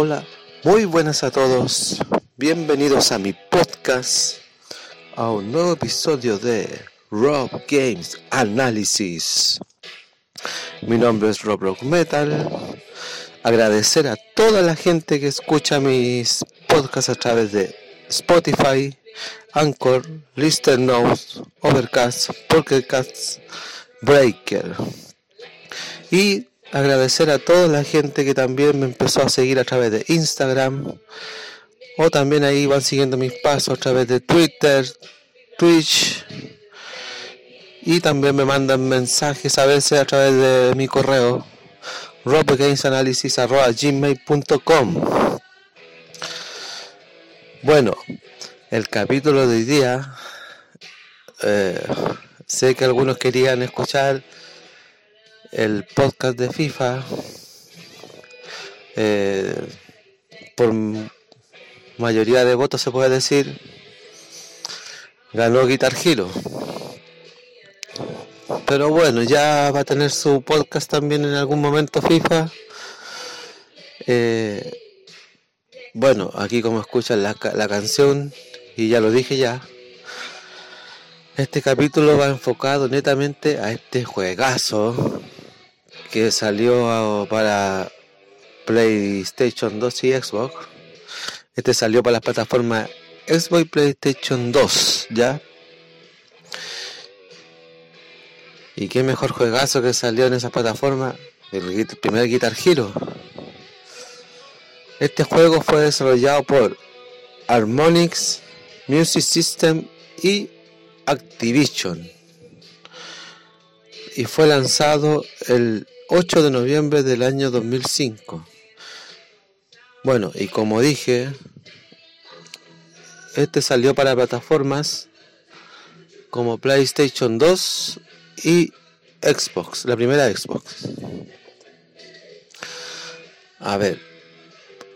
Hola, muy buenas a todos. Bienvenidos a mi podcast, a un nuevo episodio de Rob Games Analysis. Mi nombre es Rob Rock Metal. Agradecer a toda la gente que escucha mis podcasts a través de Spotify, Anchor, Lister Overcast, Pocketcast, Breaker. Y agradecer a toda la gente que también me empezó a seguir a través de Instagram o también ahí van siguiendo mis pasos a través de Twitter, Twitch y también me mandan mensajes a veces a través de mi correo robgamesanalysis.gmail.com Bueno, el capítulo de hoy día eh, sé que algunos querían escuchar el podcast de FIFA eh, por mayoría de votos se puede decir ganó Guitar Hero. Pero bueno ya va a tener su podcast también en algún momento FIFA. Eh, bueno aquí como escuchan la, la canción y ya lo dije ya este capítulo va enfocado netamente a este juegazo que salió para PlayStation 2 y Xbox. Este salió para las plataformas Xbox y PlayStation 2, ¿ya? Y qué mejor juegazo que salió en esa plataforma, el primer Guitar Hero. Este juego fue desarrollado por Harmonix Music System y Activision. Y fue lanzado el 8 de noviembre del año 2005. Bueno, y como dije, este salió para plataformas como PlayStation 2 y Xbox, la primera Xbox. A ver,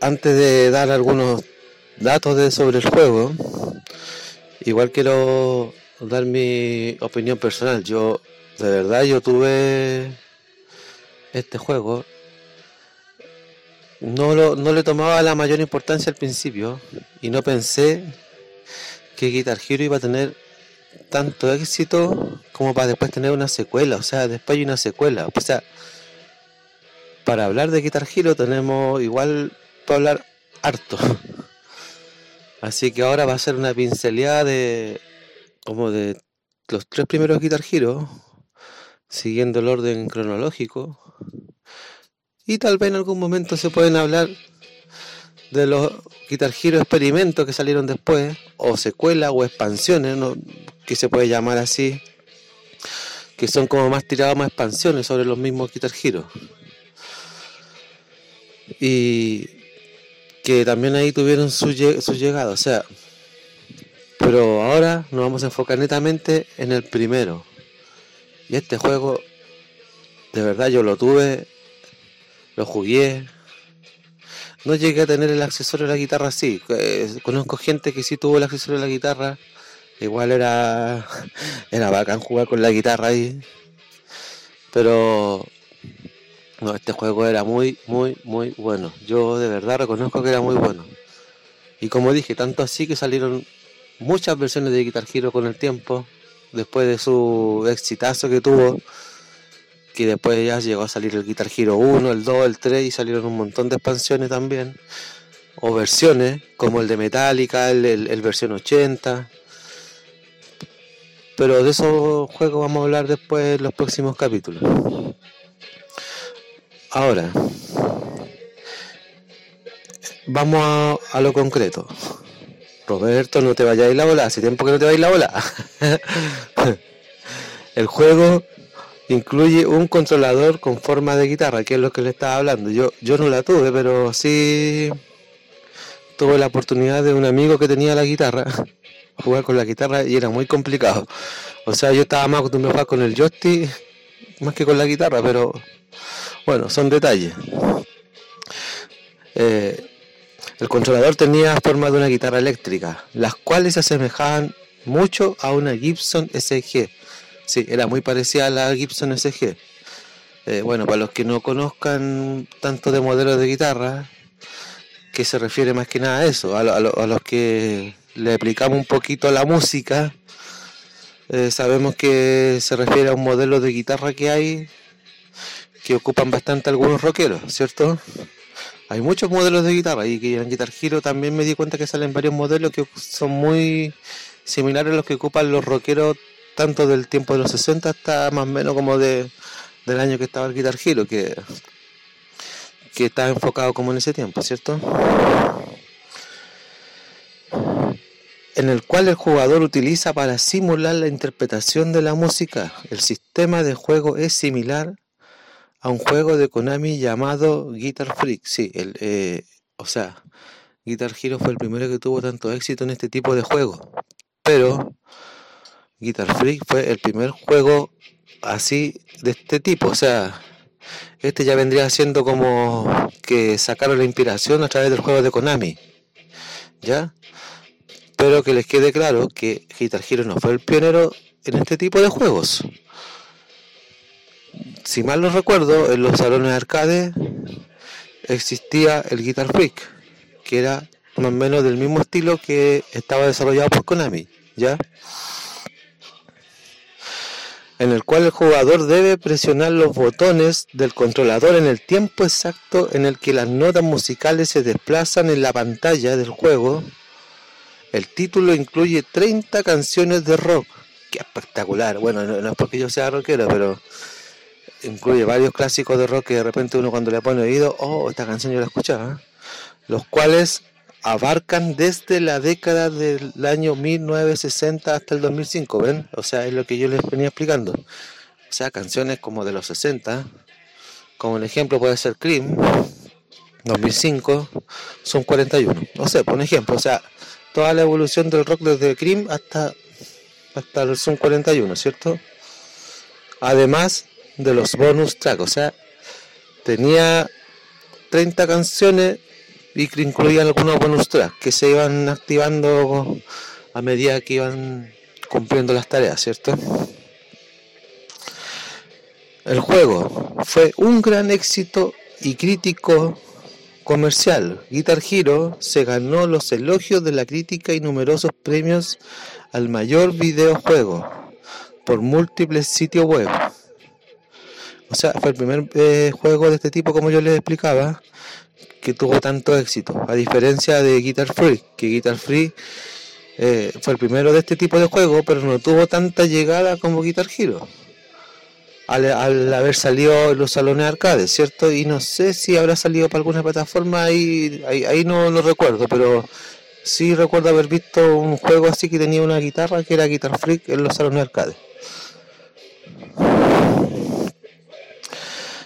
antes de dar algunos datos de, sobre el juego, igual quiero dar mi opinión personal. Yo, de verdad, yo tuve este juego, no, lo, no le tomaba la mayor importancia al principio y no pensé que Guitar Hero iba a tener tanto éxito como para después tener una secuela. O sea, después hay una secuela. O sea, para hablar de Guitar Hero tenemos igual para hablar harto. Así que ahora va a ser una pinceleada de como de los tres primeros Guitar Hero siguiendo el orden cronológico. Y tal vez en algún momento se pueden hablar de los Guitar Hero experimentos que salieron después, o secuelas o expansiones, que se puede llamar así, que son como más tiradas más expansiones sobre los mismos Guitar Hero. Y que también ahí tuvieron su, su llegada, o sea, pero ahora nos vamos a enfocar netamente en el primero. Y este juego, de verdad yo lo tuve, lo jugué. No llegué a tener el accesorio de la guitarra así. Eh, conozco gente que sí tuvo el accesorio de la guitarra. Igual era, era bacán jugar con la guitarra ahí. Pero no, este juego era muy, muy, muy bueno. Yo de verdad reconozco que era muy bueno. Y como dije, tanto así que salieron muchas versiones de Guitar Hero con el tiempo después de su exitazo que tuvo, que después ya llegó a salir el Guitar Hero 1, el 2, el 3 y salieron un montón de expansiones también, o versiones como el de Metallica, el, versión 80. Pero de esos juegos vamos a hablar después en los próximos capítulos. Ahora, vamos a lo concreto. Roberto, no te vayáis la bola, hace tiempo que no te vais la bola. el juego incluye un controlador con forma de guitarra, que es lo que le estaba hablando. Yo, yo no la tuve, pero sí tuve la oportunidad de un amigo que tenía la guitarra, jugar con la guitarra y era muy complicado. O sea, yo estaba más acostumbrado a jugar con el joystick más que con la guitarra, pero bueno, son detalles. Eh, el controlador tenía forma de una guitarra eléctrica, las cuales se asemejaban mucho a una Gibson SG. Sí, era muy parecida a la Gibson SG. Eh, bueno, para los que no conozcan tanto de modelos de guitarra, que se refiere más que nada a eso, a, los que le aplicamos un poquito a la música. Eh, sabemos que se refiere a un modelo de guitarra que hay que ocupan bastante algunos rockeros, ¿cierto? Hay muchos modelos de guitarra y que en Guitar Hero también me di cuenta que salen varios modelos que son muy similares a los que ocupan los rockeros tanto del tiempo de los 60 hasta más o menos como de, del año que estaba el Guitar Hero, que, que está enfocado como en ese tiempo, ¿cierto? En el cual el jugador utiliza para simular la interpretación de la música. El sistema de juego es similar a un juego de Konami llamado Guitar Freak. Sí, el, eh, o sea, Guitar Hero fue el primero que tuvo tanto éxito en este tipo de juego. Pero Guitar Freak fue el primer juego así de este tipo. O sea, este ya vendría siendo como que sacaron la inspiración a través del juego de Konami. ¿Ya? Pero que les quede claro que Guitar Hero no fue el pionero en este tipo de juegos si mal no recuerdo, en los salones de arcade existía el Guitar Freak, que era más o menos del mismo estilo que estaba desarrollado por Konami, ¿ya? En el cual el jugador debe presionar los botones del controlador en el tiempo exacto en el que las notas musicales se desplazan en la pantalla del juego. El título incluye 30 canciones de rock. Qué espectacular. Bueno, no, es porque yo sea rockero, pero incluye varios clásicos de rock que de repente uno cuando le pone oído, oh, esta canción yo la escuchaba, los cuales abarcan desde la década del año 1960 hasta el 2005, ¿ven? O sea, es lo que yo les venía explicando. O sea, canciones como de los 60, como el ejemplo puede ser Cream, 2005, son 41. O sea, por ejemplo, o sea, toda la evolución del rock desde Cream hasta, hasta el Zoom 41, ¿cierto? Además, de los bonus tracks, o sea, tenía 30 canciones y que incluían algunos bonus tracks que se iban activando a medida que iban cumpliendo las tareas, ¿cierto? El juego fue un gran éxito y crítico comercial. Guitar Hero se ganó los elogios de la crítica y numerosos premios al mayor videojuego por múltiples sitios web. O sea, fue el primer eh, juego de este tipo, como yo les explicaba, que tuvo tanto éxito. A diferencia de Guitar Free, que Guitar Free eh, fue el primero de este tipo de juego, pero no tuvo tanta llegada como Guitar Hero. Al, haber salido en los salones arcade, ¿cierto? Y no sé si habrá salido para alguna plataforma, ahí, ahí, no lo recuerdo, pero sí recuerdo haber visto un juego así que tenía una guitarra que era Guitar Freak en los salones arcade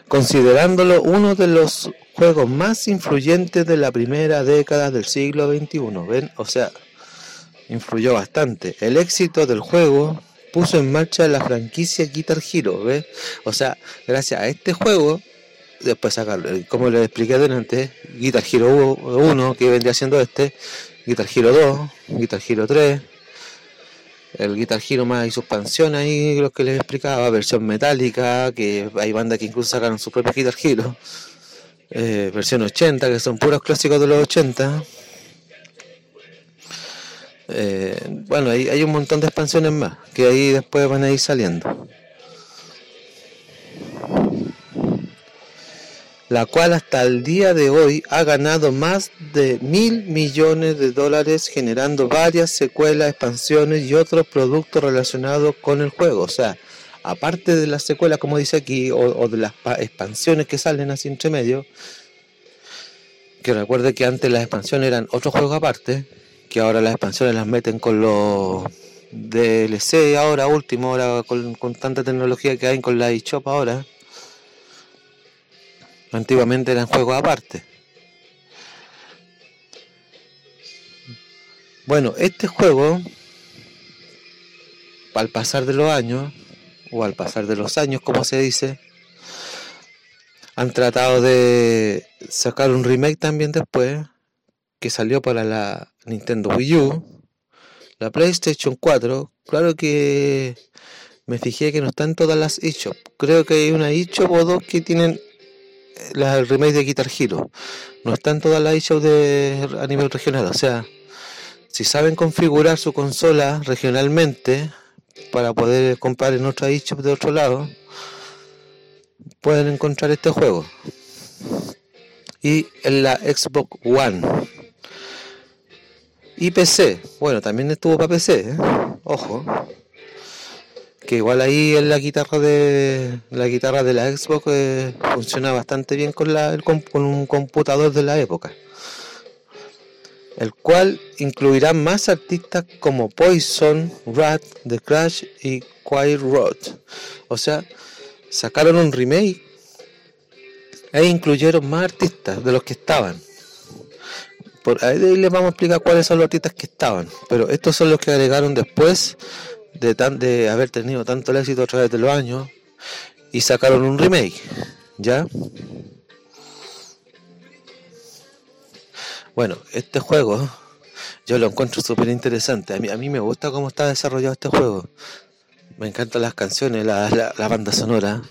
considerándolo uno de los juegos más influyentes de la primera década del siglo XXI. ¿Ven? O sea, influyó bastante. El éxito del juego puso en marcha la franquicia Guitar Hero, ¿ves? O sea, gracias a este juego, después sacarlo, como les expliqué delante, Guitar Hero 1, que vendría siendo este, Guitar Hero 2, Guitar Hero 3, el Guitar Hero más y su expansión ahí, lo que les explicaba, versión metálica, que hay bandas que incluso sacaron su propio Guitar Hero, eh, versión 80, que son puros clásicos de los 80. Eh, bueno, hay, hay un montón de expansiones más, que ahí después van a ir saliendo. La cual hasta el día de hoy ha ganado más de mil millones de dólares generando varias secuelas, expansiones y otros productos relacionados con el juego. O sea, aparte de las secuelas, como dice aquí, o, de las expansiones que salen así entre medio, que recuerde que antes las expansiones eran otros juegos aparte, que ahora las expansiones las meten con los DLC ahora último, ahora con, con tanta tecnología que hay con la eShop ahora Antiguamente eran juegos aparte. Bueno, este juego, al pasar de los años, o al pasar de los años, como se dice, han tratado de sacar un remake también después, que salió para la Nintendo Wii U, la PlayStation 4. Claro que me fijé que no están todas las eShop. Creo que hay una eShop o dos que tienen la, el remake de Guitar Hero. No está en todas las eShop de a nivel regional. O sea, si saben configurar su consola regionalmente para poder comprar en otra eShop de otro lado, pueden encontrar este juego. Y en la Xbox One. Y PC. Bueno, también estuvo para PC. ¿eh? Ojo que igual ahí en la guitarra de la guitarra de la Xbox eh, funciona bastante bien con, la, con un computador de la época el cual incluirá más artistas como Poison, Rat, The Crash y Quiet Road. O sea, sacaron un remake e incluyeron más artistas de los que estaban. Por ahí les vamos a explicar cuáles son los artistas que estaban, pero estos son los que agregaron después de, tan, de haber tenido tanto éxito a través de los años y sacaron un remake, ¿ya? Bueno, este juego yo lo encuentro súper interesante. A mí, a mí me gusta cómo está desarrollado este juego. Me encantan las canciones, la, la, banda sonora.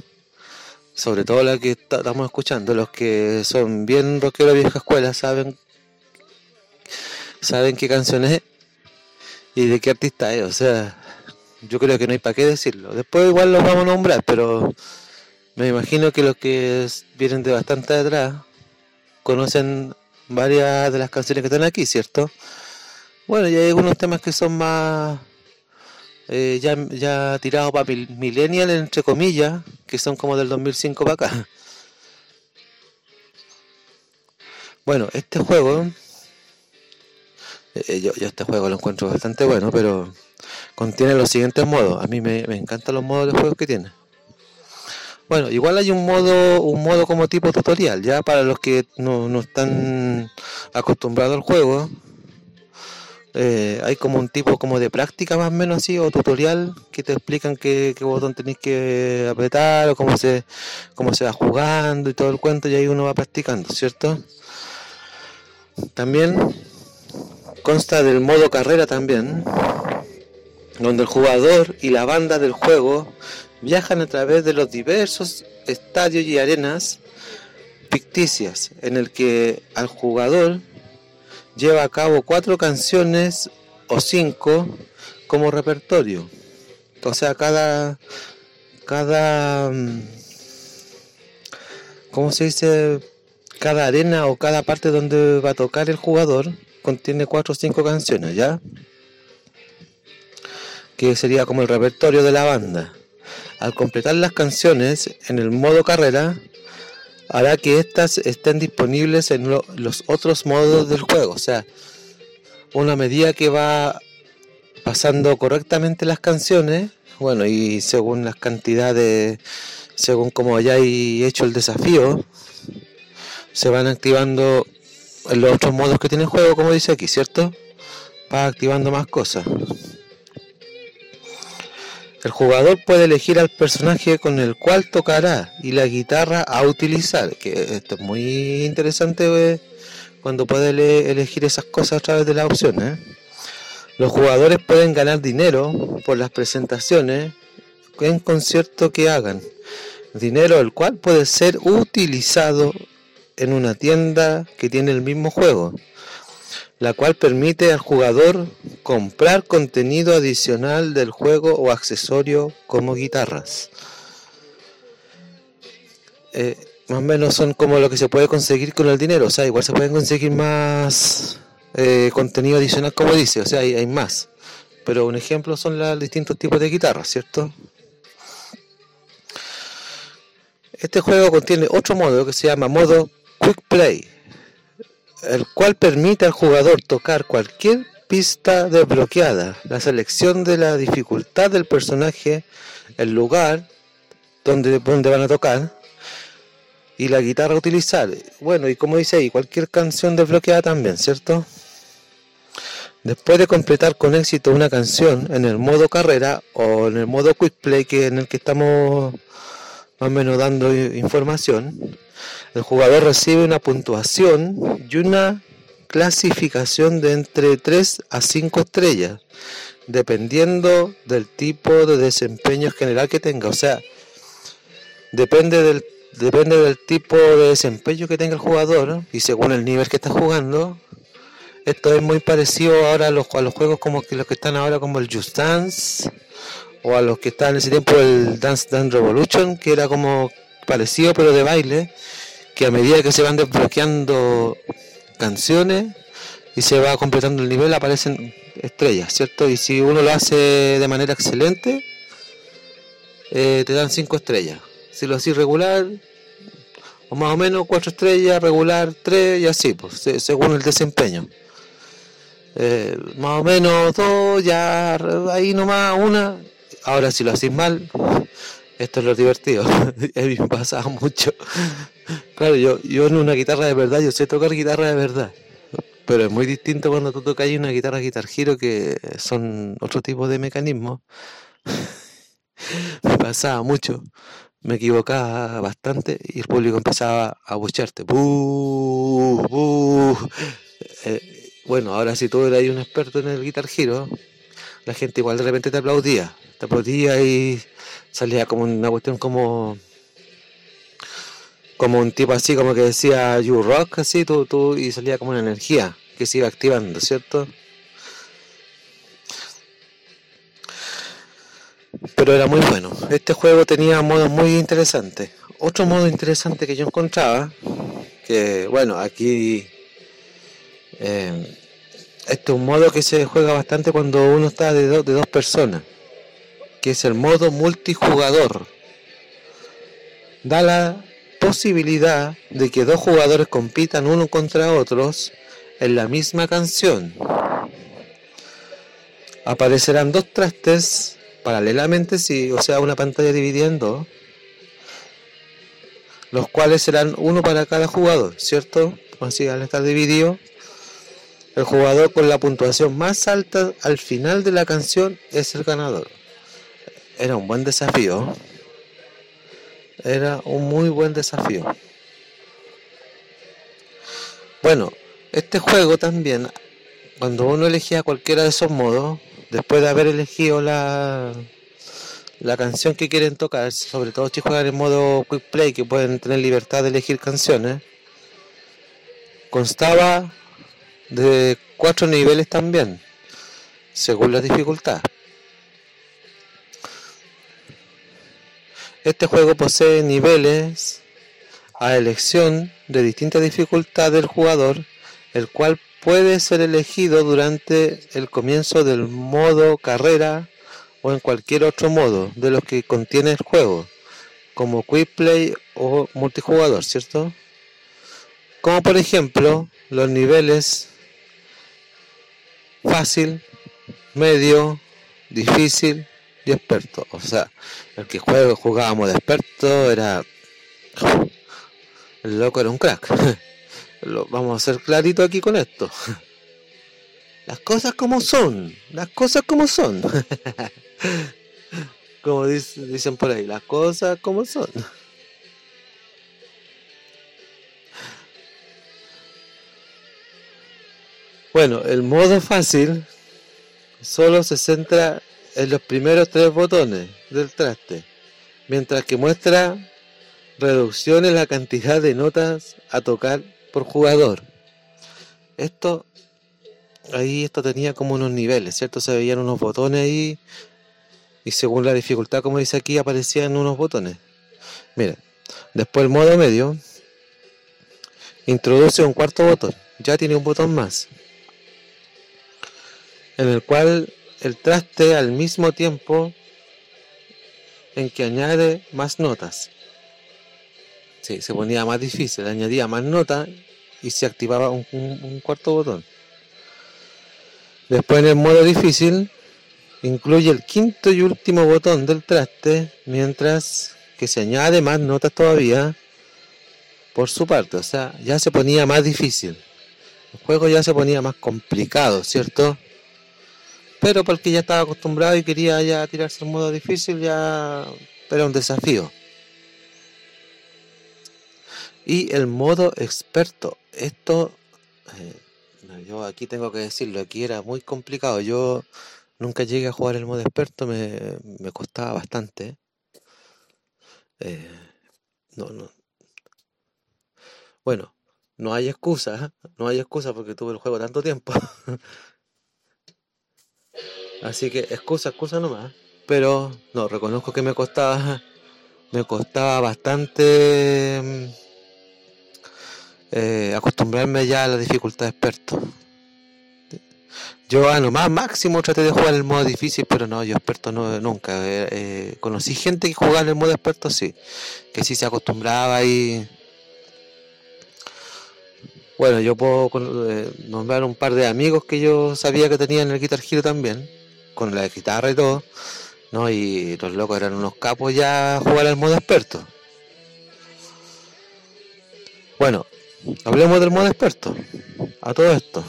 Sobre todo la que estamos escuchando. Los que son bien rockeros vieja escuela saben saben qué canción es y de qué artista es. O sea, yo creo que no hay para qué decirlo. Después igual los vamos a nombrar, pero me imagino que los que vienen de bastante atrás conocen varias de las canciones que están aquí, ¿cierto? Bueno, y hay algunos temas que son más eh, ya, ya tirados para millennial, entre comillas, que son como del 2005 para acá. Bueno, este juego, eh, yo, yo este juego lo encuentro bastante bueno, pero contiene los siguientes modos. A mí me, encantan los modos de juego que tiene. Bueno, igual hay un modo, un modo como tipo tutorial, ya para los que no, están acostumbrados al juego. Eh, hay como un tipo como de práctica más o menos así, o tutorial, que te explican qué, botón tenéis que apretar, o cómo se, cómo se va jugando y todo el cuento, y ahí uno va practicando, ¿cierto? También consta del modo carrera también, donde el jugador y la banda del juego viajan a través de los diversos estadios y arenas ficticias, en el que al jugador lleva a cabo cuatro canciones o cinco como repertorio. O sea, cada cada mm, ¿cómo se dice? Cada arena o cada parte donde va a tocar el jugador contiene cuatro o cinco canciones, ¿ya? Que sería como el repertorio de la banda. Al completar las canciones en el modo carrera, hará que éstas estén disponibles en los otros modos del juego. O sea, una medida que va pasando correctamente las canciones, bueno, y según las cantidades, según como hayáis hecho el desafío, se van activando los otros modos que tiene el juego, como dice aquí, ¿cierto? Va activando más cosas. El jugador puede elegir al personaje con el cual tocará y la guitarra a utilizar, que esto es muy interesante eh, cuando puede elegir esas cosas a través de las opciones. Los jugadores pueden ganar dinero por las presentaciones en concierto que hagan, dinero el cual puede ser utilizado en una tienda que tiene el mismo juego la cual permite al jugador comprar contenido adicional del juego o accesorio como guitarras. Eh, más o menos son como lo que se puede conseguir con el dinero, o sea, igual se pueden conseguir más eh, contenido adicional como dice, o sea, hay, hay más. Pero un ejemplo son los distintos tipos de guitarras, ¿cierto? Este juego contiene otro modo que se llama modo Quick Play el cual permite al jugador tocar cualquier pista desbloqueada, la selección de la dificultad del personaje, el lugar donde, donde van a tocar y la guitarra a utilizar. Bueno, y como dice ahí, cualquier canción desbloqueada también, ¿cierto? Después de completar con éxito una canción en el modo carrera o en el modo quick play que en el que estamos más o menos dando información, el jugador recibe una puntuación y una clasificación de entre 3 a 5 estrellas, dependiendo del tipo de desempeño general que tenga. O sea, depende del, depende del tipo de desempeño que tenga el jugador y según el nivel que está jugando. Esto es muy parecido ahora a los, a los juegos como que los que están ahora como el Just Dance o a los que estaban en ese tiempo el Dance Dance Revolution, que era como parecido pero de baile, que a medida que se van desbloqueando canciones y se va completando el nivel aparecen estrellas, ¿cierto? Y si uno lo hace de manera excelente, eh, te dan 5 estrellas. Si lo haces regular, o más o menos 4 estrellas, regular 3 y así, pues, según el desempeño. Eh, más o menos 2, ya ahí nomás una. Ahora si lo haces mal, esto es lo divertido. a mí me pasaba mucho. Claro, yo, yo en una guitarra de verdad, yo sé tocar guitarra de verdad. Pero es muy distinto cuando tú tocas una guitarra Guitar giro que son otro tipo de mecanismos. me pasaba mucho. Me equivocaba bastante y el público empezaba a bucharte. Eh, bueno, ahora si tú eras un experto en el Guitar giro la gente igual de repente te aplaudía. Te aplaudía y salía como una cuestión como como un tipo así como que decía you rock así tú, tú y salía como una energía que se iba activando cierto pero era muy bueno este juego tenía modos muy interesantes otro modo interesante que yo encontraba que bueno aquí eh, este es un modo que se juega bastante cuando uno está de, dos personas que es el modo multijugador. Da la posibilidad de que dos jugadores compitan uno contra otros en la misma canción. Aparecerán dos trastes paralelamente, si, o sea, una pantalla dividiendo, los cuales serán uno para cada jugador, ¿cierto? Así al estar dividido, el jugador con la puntuación más alta al final de la canción es el ganador era un buen desafío. Era un muy buen desafío. Bueno, este juego también, cuando uno elegía cualquiera de esos modos, después de haber elegido la, la canción que quieren tocar, sobre todo si juegan en modo quick play, que pueden tener libertad de elegir canciones, constaba de cuatro niveles también, según la dificultad. Este juego posee niveles a elección de distinta dificultad del jugador, el cual puede ser elegido durante el comienzo del modo carrera o en cualquier otro modo de los que contiene el juego, como Quick Play o multijugador, ¿cierto? Como por ejemplo los niveles fácil, medio, difícil, y experto. O sea, el que juega, jugábamos de experto era. El loco era un crack. Lo, vamos a ser clarito aquí con esto. Las cosas como son, las cosas como son. como dicen por ahí, las cosas como son. Bueno, el modo fácil solo se centra en los primeros tres botones del traste, mientras que muestra reducción en la cantidad de notas a tocar por jugador. Esto, ahí esto tenía como unos niveles, ¿cierto? Se veían unos botones ahí y según la dificultad, como dice aquí, aparecían unos botones. Mira, después el modo medio introduce un cuarto botón, ya tiene un botón más, en el cual el traste al mismo tiempo en que añade más notas. Sí, se ponía más difícil, añadía más notas y se activaba un, cuarto botón. Después en el modo difícil incluye el quinto y último botón del traste, mientras que se añade más notas todavía por su parte. O sea, ya se ponía más difícil. El juego ya se ponía más complicado, ¿cierto? Pero porque ya estaba acostumbrado y quería ya tirarse en modo difícil, ya era un desafío. Y el modo experto, esto, eh, yo aquí tengo que decirlo, aquí era muy complicado. Yo nunca llegué a jugar el modo experto, me, costaba bastante. Eh, no, no, Bueno, no hay excusa, ¿eh? no hay excusa porque tuve el juego tanto tiempo. Así que excusa, excusa nomás. Pero no, reconozco que me costaba, me costaba bastante mm, eh, acostumbrarme ya a la dificultad de experto. Yo a lo más máximo traté de jugar en el modo difícil, pero no, yo experto no, nunca. Eh, eh, conocí gente que jugaba en el modo experto, sí, que sí se acostumbraba y... Bueno, yo puedo eh, nombrar un par de amigos que yo sabía que tenían el Guitar Hero también, con la guitarra y todo, ¿no? Y los locos eran unos capos ya a jugar el modo experto. Bueno, hablemos del modo experto, a todo esto.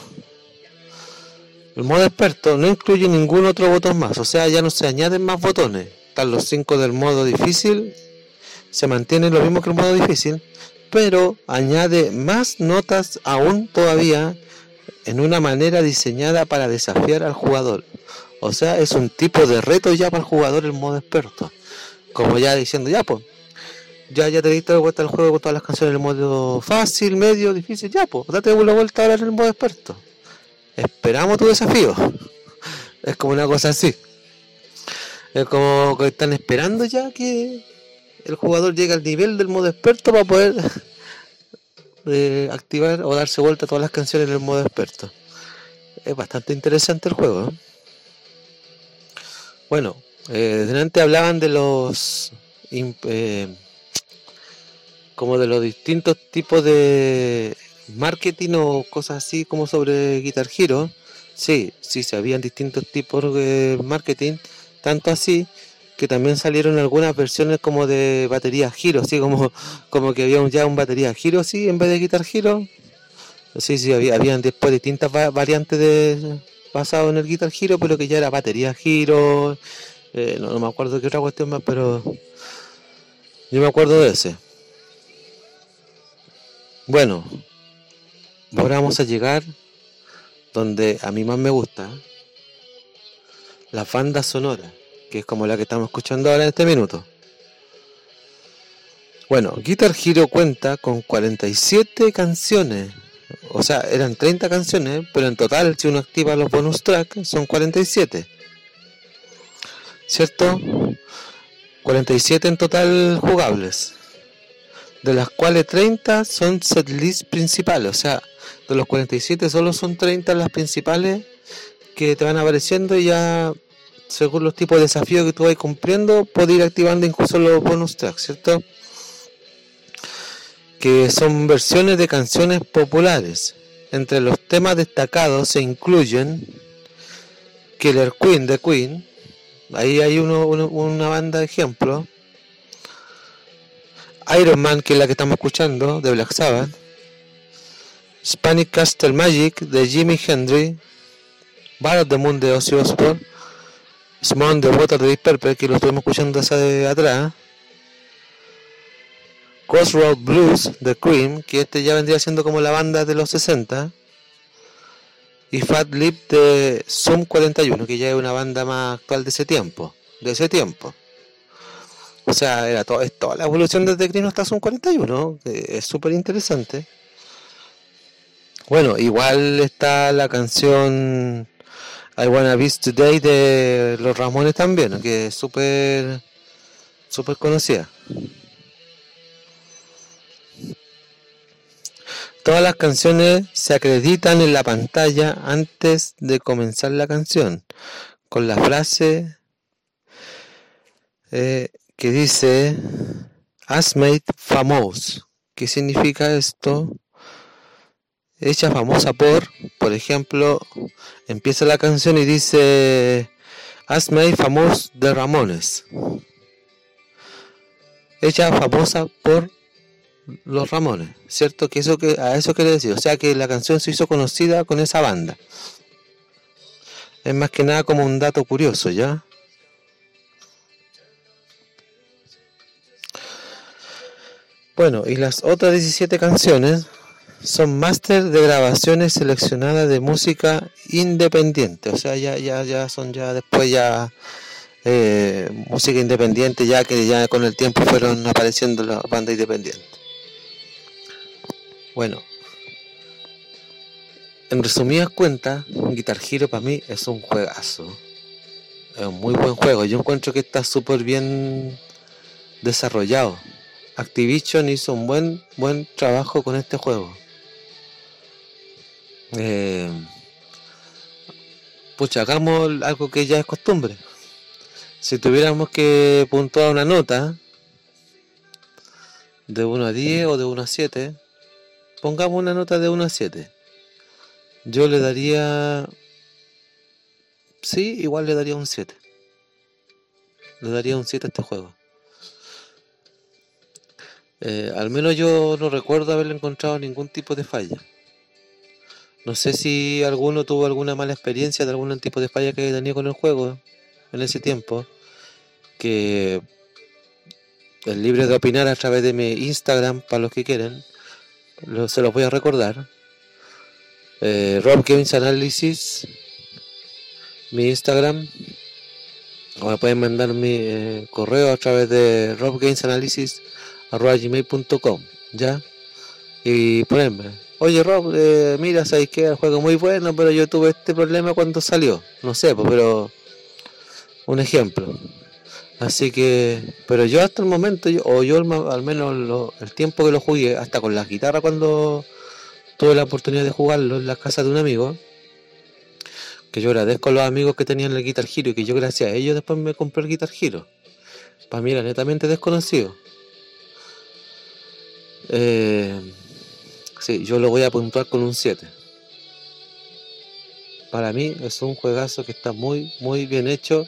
El modo experto no incluye ningún otro botón más, o sea, ya no se añaden más botones. Están los 5 del modo difícil, se mantiene lo mismo que el modo difícil, pero añade más notas aún todavía en una manera diseñada para desafiar al jugador. O sea, es un tipo de reto ya para el jugador el modo experto. Como ya diciendo, ya pues, ya, ya te diste la vuelta al juego con todas las canciones en el modo fácil, medio, difícil, ya pues, date la vuelta ahora en el modo experto esperamos tu desafío. Es como una cosa así. Es como que están esperando ya que el jugador llegue al nivel del modo experto para poder eh, activar o darse vuelta a todas las canciones en el modo experto. Es bastante interesante el juego. ¿eh? Bueno, eh, delante hablaban de los como de los distintos tipos de marketing o cosas así como sobre Guitar Hero, sí, sí, se habían distintos tipos de marketing, tanto así que también salieron algunas versiones como de batería Giro, así como, como que había ya un batería Giro, sí, en vez de Guitar Hero. Sí, sí, había, habían después distintas variantes de basado en el Guitar Hero, pero que ya era batería Giro, eh, no, no me acuerdo qué otra cuestión más, pero yo me acuerdo de ese. Bueno, Ahora vamos a llegar donde a mí más me gusta, la banda sonora, que es como la que estamos escuchando ahora en este minuto. Bueno, Guitar Hero cuenta con 47 canciones, o sea, eran 30 canciones, pero en total, si uno activa los bonus tracks, son 47. ¿Cierto? 47 en total jugables, de las cuales 30 son setlist principales, o sea, de los 47 solo son 30 las principales que te van apareciendo y ya según los tipos de desafíos que tú vas cumpliendo puedes ir activando incluso los bonus tracks, ¿cierto? Que son versiones de canciones populares. Entre los temas destacados se incluyen Killer Queen de Queen, ahí hay uno, una banda de ejemplo. Iron Man, que es la que estamos escuchando, de Black Sabbath. Spanish Castle Magic de Jimi Hendrix, Bar of the Moon de Ozzy Osbourne, Small the Water de Deep que lo estuvimos escuchando hace atrás, Crossroad Blues de Cream, que este ya vendría siendo como la banda de los 60, y Fat Lip de Zoom 41, que ya es una banda más actual de ese tiempo, de ese tiempo. O sea, era todo, es toda la evolución desde Cream hasta Zoom 41, es súper interesante. Bueno, igual está la canción I Wanna Be Today de los Ramones también, que es súper súper conocida. Todas las canciones se acreditan en la pantalla antes de comenzar la canción, con la frase eh, que dice Has made famous. ¿Qué significa esto? hecha famosa por, por ejemplo, empieza la canción y dice Has made famous de Ramones. Hecha famosa por los Ramones, ¿cierto? Que eso que a eso quiere decir, o sea que la canción se hizo conocida con esa banda. Es más que nada como un dato curioso, ¿ya? Bueno, y las otras 17 canciones son máster de grabaciones seleccionadas de música independiente, o sea, ya, ya, ya son ya después ya eh, música independiente, ya que ya con el tiempo fueron apareciendo las bandas independientes. Bueno, en resumidas cuentas, Guitar Hero para mí es un juegazo. Es un muy buen juego. Yo encuentro que está súper bien desarrollado. Activision hizo un buen, buen trabajo con este juego. Eh, pucha, hagamos algo que ya es costumbre. Si tuviéramos que puntuar una nota de 1 a 10 o de 1 a 7, pongamos una nota de 1 a 7. Yo le daría... Sí, igual le daría un 7. Le daría un 7 a este juego. Eh, al menos yo no recuerdo haberle encontrado ningún tipo de falla. No sé si alguno tuvo alguna mala experiencia de algún tipo de falla que tenía con el juego en ese tiempo. Que es libre de opinar a través de mi Instagram para los que quieren. se los voy a recordar. Eh, Rob Games Analysis, mi Instagram. O me pueden mandar mi eh, correo a través de Rob Games Analysis gmail.com, ¿ya? Y ponerme, oye Rob, eh, mira, sabes que el juego muy bueno, pero yo tuve este problema cuando salió, no sé, pues, pero un ejemplo. Así que, pero yo hasta el momento, o yo al menos el tiempo que lo jugué, hasta con la guitarra cuando tuve la oportunidad de jugarlo en la casa de un amigo, que yo agradezco a los amigos que tenían el Guitar Hero y que yo gracias a ellos después me compré el Guitar Hero. Para mí era netamente desconocido. Eh, sí, yo lo voy a puntuar con un 7. Para mí es un juegazo que está muy, muy bien hecho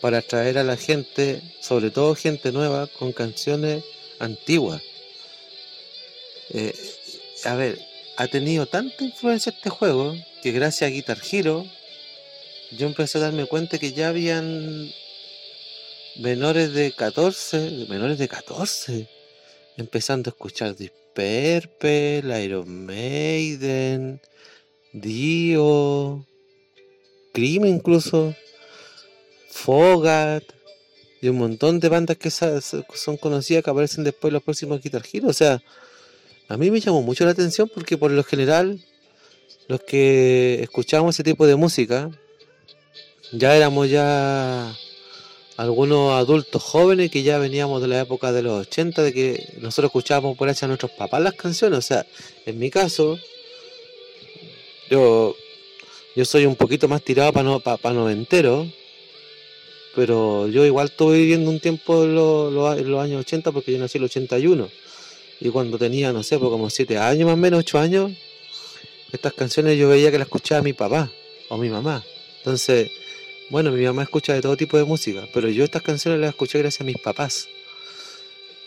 para atraer a la gente, sobre todo gente nueva, con canciones antiguas. Eh, a ver, ha tenido tanta influencia este juego que gracias a Guitar Hero yo empecé a darme cuenta que ya habían menores de 14, menores de 14 empezando a escuchar Deep Purple, Iron Maiden, Dio, Cream incluso, Fogat y un montón de bandas que son conocidas que aparecen después en los próximos Guitar Hero. O sea, a mí me llamó mucho la atención porque por lo general los que escuchábamos ese tipo de música ya éramos ya algunos adultos jóvenes que ya veníamos de la época de los 80, de que nosotros escuchábamos por allá a nuestros papás las canciones. O sea, en mi caso, yo, yo soy un poquito más tirado para no, para, noventero, pero yo igual estuve viviendo un tiempo en los, años 80 porque yo nací en el 81. Y cuando tenía, no sé, pues como 7 años más o menos, 8 años, estas canciones yo veía que las escuchaba mi papá o mi mamá. Entonces, bueno, mi mamá escucha de todo tipo de música, pero yo estas canciones las escuché gracias a mis papás.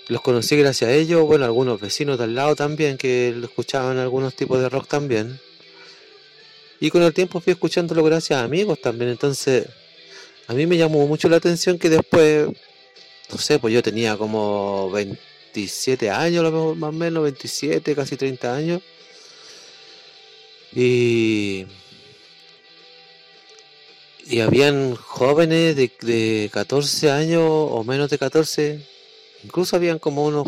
Los conocí gracias a ellos, bueno, algunos vecinos de al lado también que escuchaban algunos tipos de rock también. Y con el tiempo fui escuchándolo gracias a amigos también, entonces a mí me llamó mucho la atención que después, no sé, pues yo tenía como 27 años, más o menos, 27, casi 30 años. Y y habían jóvenes de, de 14 años o menos de 14, incluso habían como unos,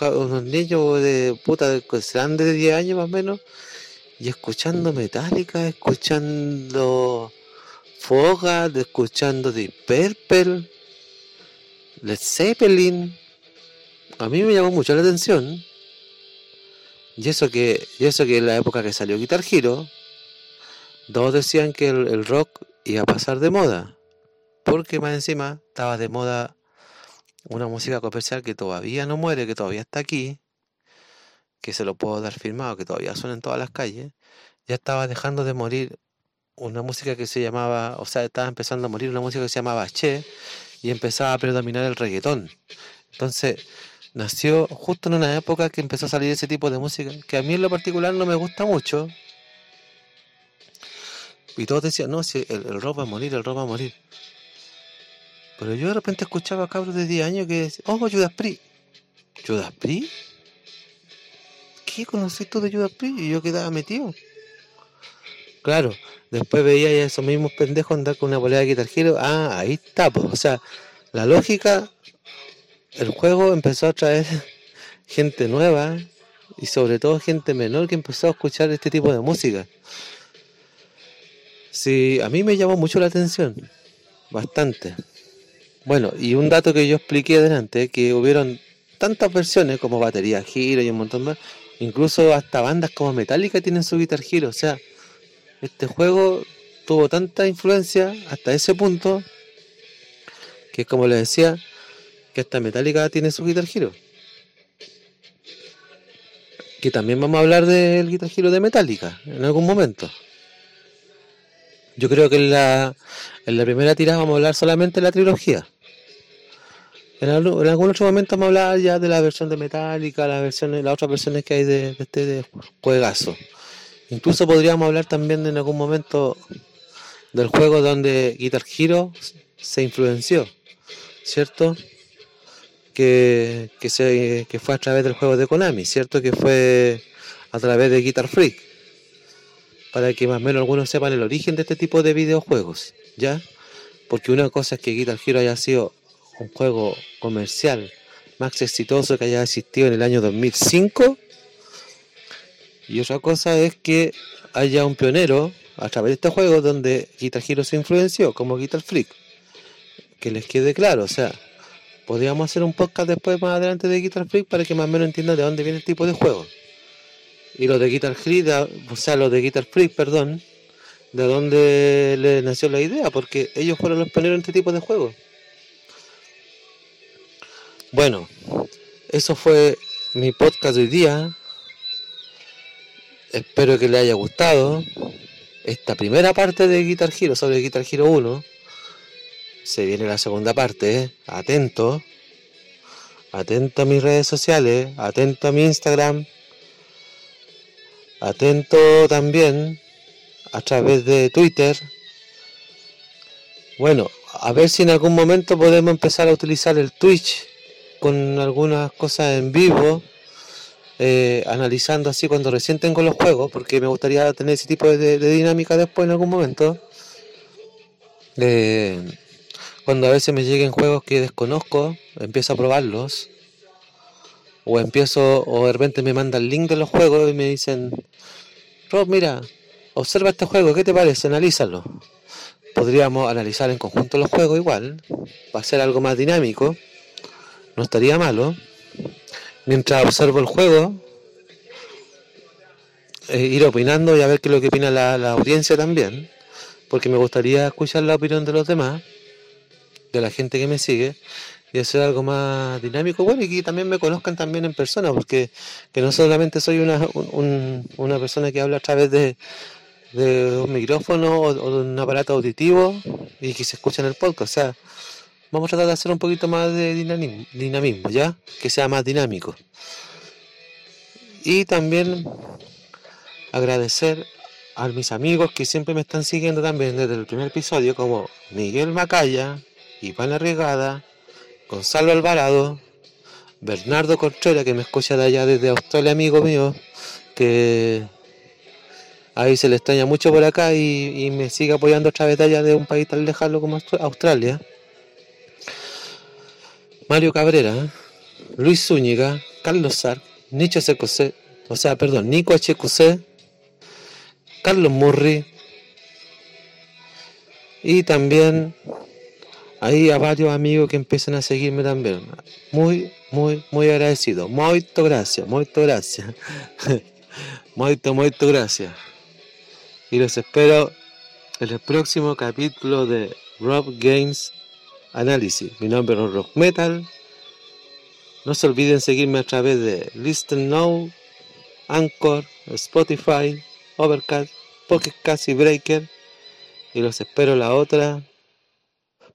unos niños de puta de, de 10 años más o menos, y escuchando Metallica, escuchando Foga, escuchando Deep Purple, Led Zeppelin. A mí me llamó mucho la atención. Y eso que, y eso que en la época que salió Guitar Hero, todos decían que el rock iba a pasar de moda. Porque más encima estaba de moda una música comercial que todavía no muere, que todavía está aquí, que se lo puedo dar firmado, que todavía suena en todas las calles. Ya estaba dejando de morir una música que se llamaba, o sea, estaba empezando a morir una música que se llamaba Che y empezaba a predominar el reggaetón. Entonces, nació justo en una época que empezó a salir ese tipo de música, que a mí en lo particular no me gusta mucho, y todos decían, no, si el, rock va a morir, el rock va a morir. Pero yo de repente escuchaba a cabros de 10 años que decían, oh, Judas Priest. ¿Judas Priest? ¿Qué conoces tú de Judas Priest? Y yo quedaba metido. Claro, después veía a esos mismos pendejos andar con una bolera de guitarjero. Ah, ahí está, pues. O sea, la lógica, el juego empezó a traer gente nueva y sobre todo gente menor que empezó a escuchar este tipo de música. Sí, a mí me llamó mucho la atención, bastante. Bueno, y un dato que yo expliqué adelante, que hubieron tantas versiones como batería giro y un montón más, incluso hasta bandas como Metallica tienen su Guitar Hero, o sea, este juego tuvo tanta influencia hasta ese punto que como les decía, que hasta Metallica tiene su Guitar Hero. Que también vamos a hablar del Guitar Hero de Metallica en algún momento. Yo creo que en la, en la primera tirada vamos a hablar solamente de la trilogía. En, algún otro momento vamos a hablar ya de la versión de Metallica, las versiones, las otras versiones que hay de, este juegazo. Incluso podríamos hablar también en algún momento del juego donde Guitar Hero se influenció, ¿cierto? Que, que, se, que fue a través del juego de Konami, ¿cierto? Que fue a través de Guitar Freak para que más o menos algunos sepan el origen de este tipo de videojuegos, ¿ya? Porque una cosa es que Guitar Hero haya sido un juego comercial más exitoso que haya existido en el año 2005 y otra cosa es que haya un pionero a través de este juego donde Guitar Hero se influenció como Guitar Freak. Que les quede claro, o sea, podríamos hacer un podcast después más adelante de Guitar Freak para que más o menos entiendan de dónde viene el tipo de juego y los de Guitar Freak, o sea, los de Guitar Freak, perdón, de dónde le nació la idea, porque ellos fueron los pioneros en este tipo de juegos. Bueno, eso fue mi podcast de hoy día. Espero que les haya gustado esta primera parte de Guitar Hero sobre Guitar Hero 1. Se viene la segunda parte, atento. Atento a mis redes sociales, atento a mi Instagram, Atento también a través de Twitter. Bueno, a ver si en algún momento podemos empezar a utilizar el Twitch con algunas cosas en vivo, eh, analizando así cuando recién tengo los juegos, porque me gustaría tener ese tipo de, dinámica después en algún momento. Eh, cuando a veces me lleguen juegos que desconozco, empiezo a probarlos o empiezo, o de repente me mandan el link de los juegos y me dicen, Rob, mira, observa este juego, ¿qué te parece? Analízalo. Podríamos analizar en conjunto los juegos igual, va a ser algo más dinámico, no estaría malo. Mientras observo el juego, eh, ir opinando y a ver qué es lo que opina la, la audiencia también, porque me gustaría escuchar la opinión de los demás, de la gente que me sigue, y hacer algo más dinámico, bueno, y que también me conozcan también en persona, porque que no solamente soy una, una persona que habla a través de, de un micrófono o, de un aparato auditivo y que se escucha en el podcast, o sea, vamos a tratar de hacer un poquito más de dinamismo, ¿ya? Que sea más dinámico. Y también agradecer a mis amigos que siempre me están siguiendo también desde el primer episodio, como Miguel Macaya, Iván Arrigada, Gonzalo Alvarado, Bernardo Contreras, que me escucha de allá desde Australia, amigo mío, que ahí se le extraña mucho por acá y, me sigue apoyando otra vez de allá de un país tan lejano como Australia. Mario Cabrera, Luis Zúñiga, Carlos Sar, Nicho CQC, o sea, perdón, Nico HQC, Carlos Murri y también hay a varios amigos que empiezan a seguirme también. Muy, muy, muy agradecido. Muchas gracias, muchas gracias. muchas, muchas gracias. Y los espero en el próximo capítulo de Rock Games Analysis. Mi nombre es Rock Metal. No se olviden seguirme a través de Listen Now, Anchor, Spotify, Overcast, Pocket Cast y Breaker. Y los espero la otra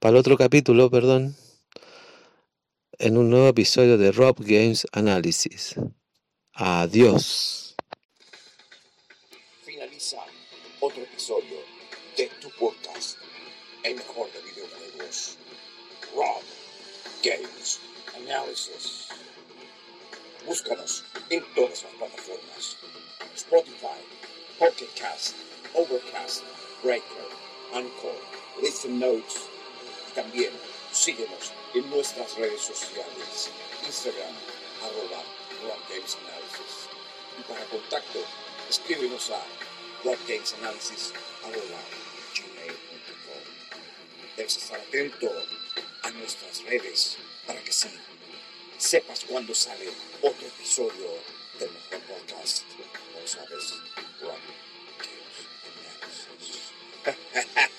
para el otro capítulo, perdón, en un nuevo episodio de Rob Games Analysis. Adiós. Finaliza otro episodio de tu podcast, el mejor de videojuegos, Rob Games Analysis. Búscanos en todas las plataformas: Spotify, Pocket Cast, Overcast, Breaker, Anchor, Listen Notes también síguenos en nuestras redes sociales, Instagram, arroba Analysis. Y para contacto, escríbenos a gmail.com Debes estar atento a nuestras redes para que sí sepas cuándo sale otro episodio del mejor podcast. No sabes, Rock Games Analysis.